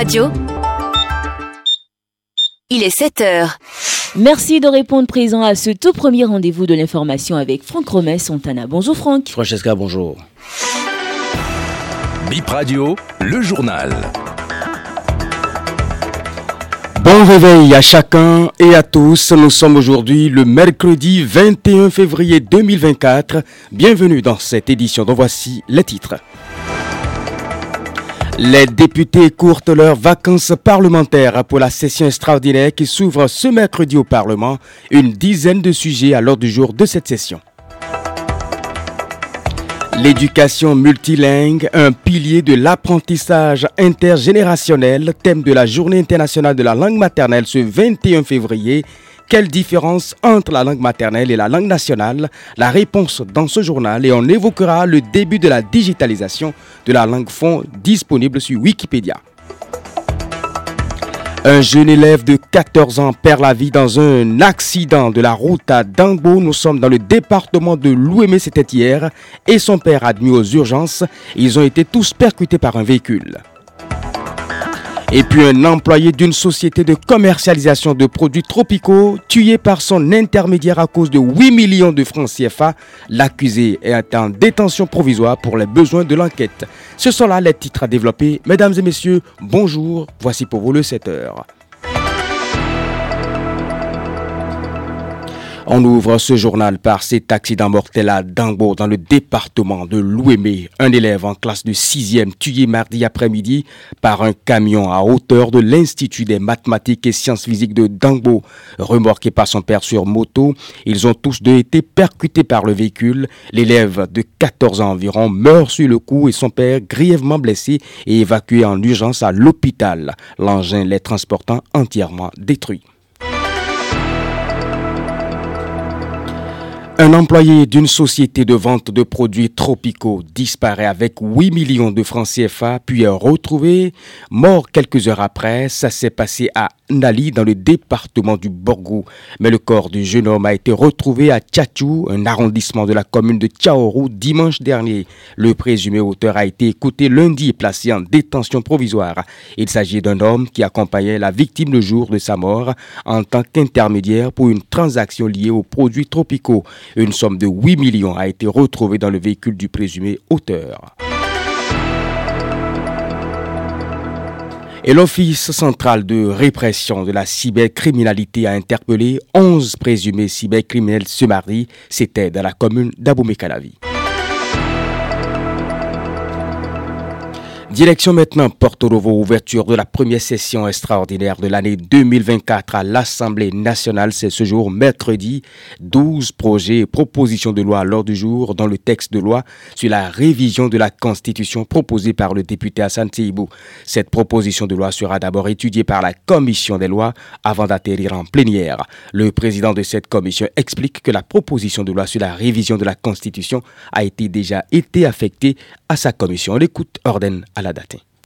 Radio. Il est 7 heures. Merci de répondre présent à ce tout premier rendez-vous de l'information avec Franck Romet Santana. Bonjour Franck. Francesca, bonjour. Bip Radio, le journal. Bon réveil à chacun et à tous. Nous sommes aujourd'hui le mercredi 21 février 2024. Bienvenue dans cette édition dont voici les titres. Les députés courtent leurs vacances parlementaires pour la session extraordinaire qui s'ouvre ce mercredi au Parlement. Une dizaine de sujets à l'ordre du jour de cette session. L'éducation multilingue, un pilier de l'apprentissage intergénérationnel, thème de la Journée internationale de la langue maternelle ce 21 février. Quelle différence entre la langue maternelle et la langue nationale? La réponse dans ce journal et on évoquera le début de la digitalisation de la langue fond disponible sur Wikipédia. Un jeune élève de 14 ans perd la vie dans un accident de la route à Dangbo. Nous sommes dans le département de l'Ouémé, c'était hier, et son père admis aux urgences. Ils ont été tous percutés par un véhicule. Et puis un employé d'une société de commercialisation de produits tropicaux tué par son intermédiaire à cause de 8 millions de francs CFA. L'accusé est en détention provisoire pour les besoins de l'enquête. Ce sont là les titres à développer. Mesdames et messieurs, bonjour. Voici pour vous le 7 heures. On ouvre ce journal par cet accident mortel à Dangbo dans le département de l'Ouémé. Un élève en classe de 6e tué mardi après-midi par un camion à hauteur de l'Institut des mathématiques et sciences physiques de Dangbo. Remorqué par son père sur moto, ils ont tous deux été percutés par le véhicule. L'élève de 14 ans environ meurt sur le coup et son père grièvement blessé et évacué en urgence à l'hôpital. L'engin les transportant entièrement détruit. Un employé d'une société de vente de produits tropicaux disparaît avec 8 millions de francs CFA puis est retrouvé mort quelques heures après. Ça s'est passé à Nali dans le département du Borgou. Mais le corps du jeune homme a été retrouvé à Tchatchou, un arrondissement de la commune de Tchaorou, dimanche dernier. Le présumé auteur a été écouté lundi et placé en détention provisoire. Il s'agit d'un homme qui accompagnait la victime le jour de sa mort en tant qu'intermédiaire pour une transaction liée aux produits tropicaux. Une somme de 8 millions a été retrouvée dans le véhicule du présumé auteur. Et l'Office central de répression de la cybercriminalité a interpellé 11 présumés cybercriminels ce mardi. C'était dans la commune d'Aboumé-Calavi. Direction maintenant Porto Novo, ouverture de la première session extraordinaire de l'année 2024 à l'Assemblée nationale. C'est ce jour, mercredi, 12 projets et propositions de loi à l'ordre du jour dans le texte de loi sur la révision de la Constitution proposée par le député Hassan Teibou. Cette proposition de loi sera d'abord étudiée par la Commission des lois avant d'atterrir en plénière. Le président de cette commission explique que la proposition de loi sur la révision de la Constitution a été déjà été affectée à sa commission. On l'écoute, ordonne à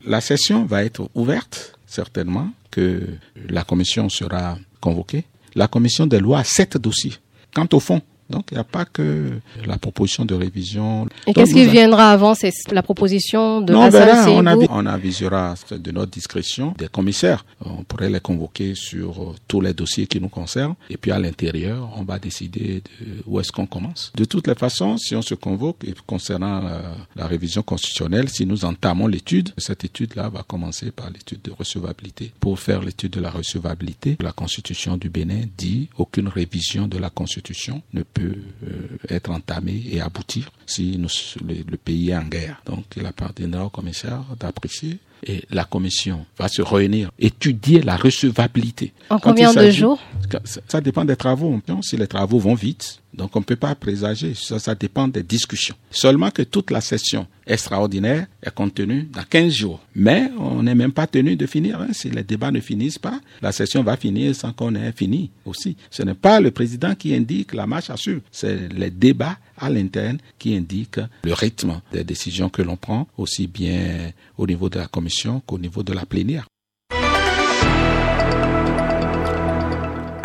la session va être ouverte, certainement, que la commission sera convoquée. La commission des lois a sept dossiers. Quant au fond, donc, il n'y a pas que la proposition de révision. Et qu'est-ce qui viendra avant? C'est la proposition de non, ben là, on, on avisera de notre discrétion des commissaires. On pourrait les convoquer sur euh, tous les dossiers qui nous concernent. Et puis à l'intérieur, on va décider de où est-ce qu'on commence. De toutes les façons, si on se convoque et concernant la, la révision constitutionnelle, si nous entamons l'étude, cette étude-là va commencer par l'étude de recevabilité. Pour faire l'étude de la recevabilité, la Constitution du Bénin dit aucune révision de la Constitution ne peut euh, être entamée et aboutir si nous, le, le pays est en guerre. Donc il appartiendra au commissaire d'apprécier et la commission va se réunir, étudier la recevabilité. En Quand combien de jours? Ça, ça dépend des travaux. Si les travaux vont vite, donc on ne peut pas présager. Ça, dépend des discussions. Seulement que toute la session extraordinaire est contenue dans 15 jours. Mais on n'est même pas tenu de finir. hein. Si les débats ne finissent pas, la session va finir sans qu'on ait fini aussi. Ce n'est pas le président qui indique la marche à suivre. C'est les débats à l'interne qui indiquent le rythme des décisions que l'on prend, aussi bien au niveau de la commission qu'au niveau de la plénière.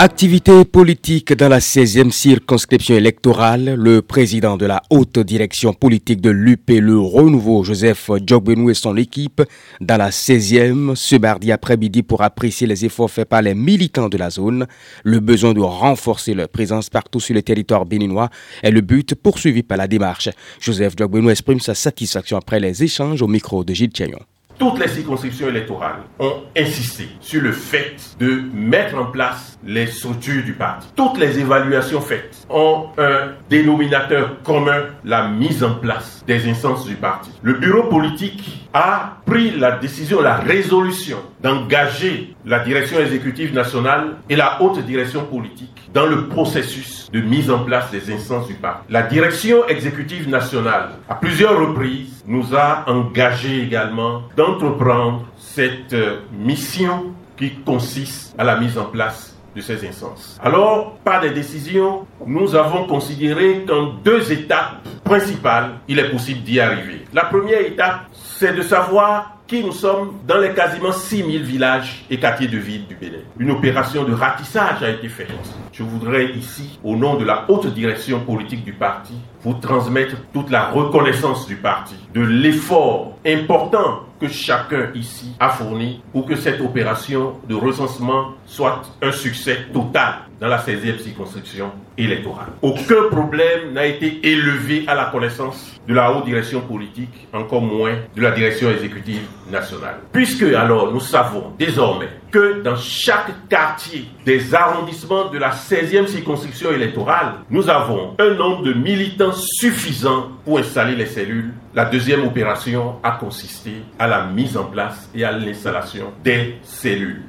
Activité politique dans la 16e circonscription électorale, le président de la haute direction politique de l'UP, le renouveau Joseph Djogbenou et son équipe dans la 16e ce mardi après-midi pour apprécier les efforts faits par les militants de la zone. Le besoin de renforcer leur présence partout sur le territoire béninois est le but poursuivi par la démarche. Joseph Djogbenou exprime sa satisfaction après les échanges au micro de Gilles Thiayon toutes les circonscriptions électorales ont insisté sur le fait de mettre en place les structures du parti. Toutes les évaluations faites ont un dénominateur commun, la mise en place des instances du parti. Le bureau politique a pris la décision, la résolution d'engager la direction exécutive nationale et la haute direction politique dans le processus de mise en place des instances du parti. La direction exécutive nationale, à plusieurs reprises, nous a engagé également d'entreprendre cette euh, mission qui consiste à la mise en place de ces instances. Alors, par des décisions, nous avons considéré qu'en deux étapes principales, il est possible d'y arriver. La première étape, c'est de savoir qui nous sommes dans les quasiment 6000 villages et quartiers de ville du Bénin. Une opération de ratissage a été faite. Je voudrais ici, au nom de la haute direction politique du parti, vous transmettre toute la reconnaissance du parti, de l'effort important que chacun ici a fourni pour que cette opération de recensement soit un succès total dans la 16e circonscription électorale. Aucun problème n'a été élevé à la connaissance de la haute direction politique, encore moins de la direction exécutive nationale. Puisque alors nous savons désormais que dans chaque quartier des arrondissements de la 16e circonscription électorale, nous avons un nombre de militants suffisant pour installer les cellules. La deuxième opération a consisté à la mise en place et à l'installation des cellules.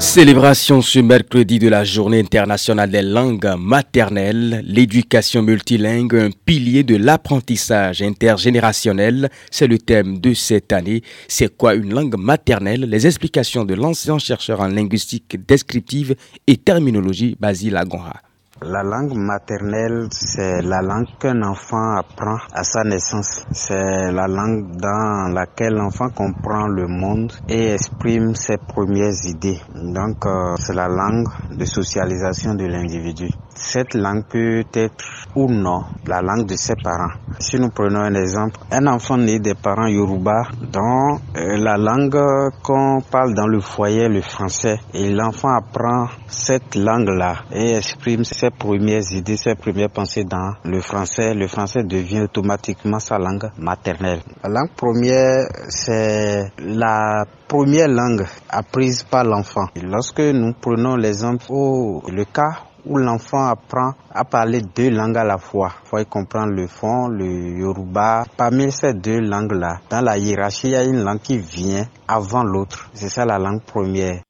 Célébration ce mercredi de la Journée internationale des langues maternelles, l'éducation multilingue, un pilier de l'apprentissage intergénérationnel, c'est le thème de cette année. C'est quoi une langue maternelle? Les explications de l'ancien chercheur en linguistique descriptive et terminologie Basile Agonra. La langue maternelle, c'est la langue qu'un enfant apprend à sa naissance. C'est la langue dans laquelle l'enfant comprend le monde et exprime ses premières idées. Donc, euh, c'est la langue de socialisation de l'individu. Cette langue peut être ou non la langue de ses parents. Si nous prenons un exemple, un enfant né des parents Yoruba, dont euh, la langue qu'on parle dans le foyer, le français, et l'enfant apprend cette langue-là et exprime ses premières idées, ses premières pensées dans le français, le français devient automatiquement sa langue maternelle. La langue première, c'est la première langue apprise par l'enfant. Lorsque nous prenons l'exemple, ou le cas où l'enfant apprend à parler deux langues à la fois. Il faut comprendre le fond, le yoruba. Parmi ces deux langues-là, dans la hiérarchie, il y a une langue qui vient avant l'autre. C'est ça la langue première.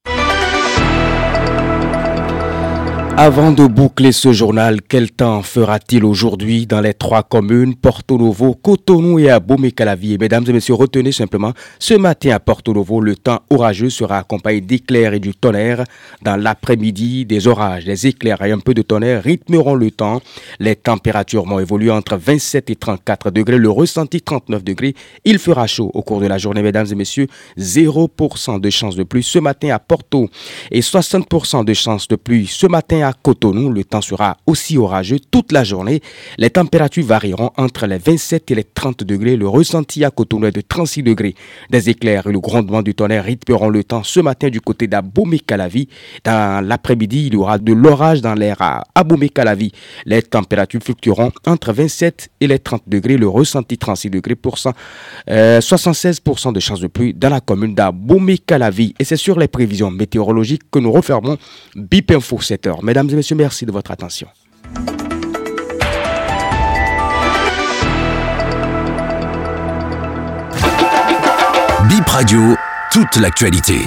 Avant de boucler ce journal, quel temps fera-t-il aujourd'hui dans les trois communes, Porto Novo, Cotonou et Abomey-Calavier Mesdames et messieurs, retenez simplement, ce matin à Porto Novo, le temps orageux sera accompagné d'éclairs et du tonnerre. Dans l'après-midi, des orages, des éclairs et un peu de tonnerre rythmeront le temps. Les températures vont évoluer entre 27 et 34 degrés, le ressenti 39 degrés. Il fera chaud au cours de la journée, mesdames et messieurs. 0% de chance de pluie ce matin à Porto et 60% de chance de pluie ce matin à Cotonou, le temps sera aussi orageux toute la journée. Les températures varieront entre les 27 et les 30 degrés. Le ressenti à Cotonou est de 36 degrés. Des éclairs et le grondement du tonnerre rythmeront le temps ce matin du côté d'Abomey-Calavi. Dans l'après-midi, il y aura de l'orage dans l'air à Abomey-Calavi. Les températures fluctueront entre 27 et les 30 degrés. Le ressenti 36 degrés pour 76% de chances de pluie dans la commune d'Abomey-Calavi. Et c'est sur les prévisions météorologiques que nous refermons BIP Info 7 heures. Mesdames et messieurs, merci de votre attention. Bip Radio, toute l'actualité.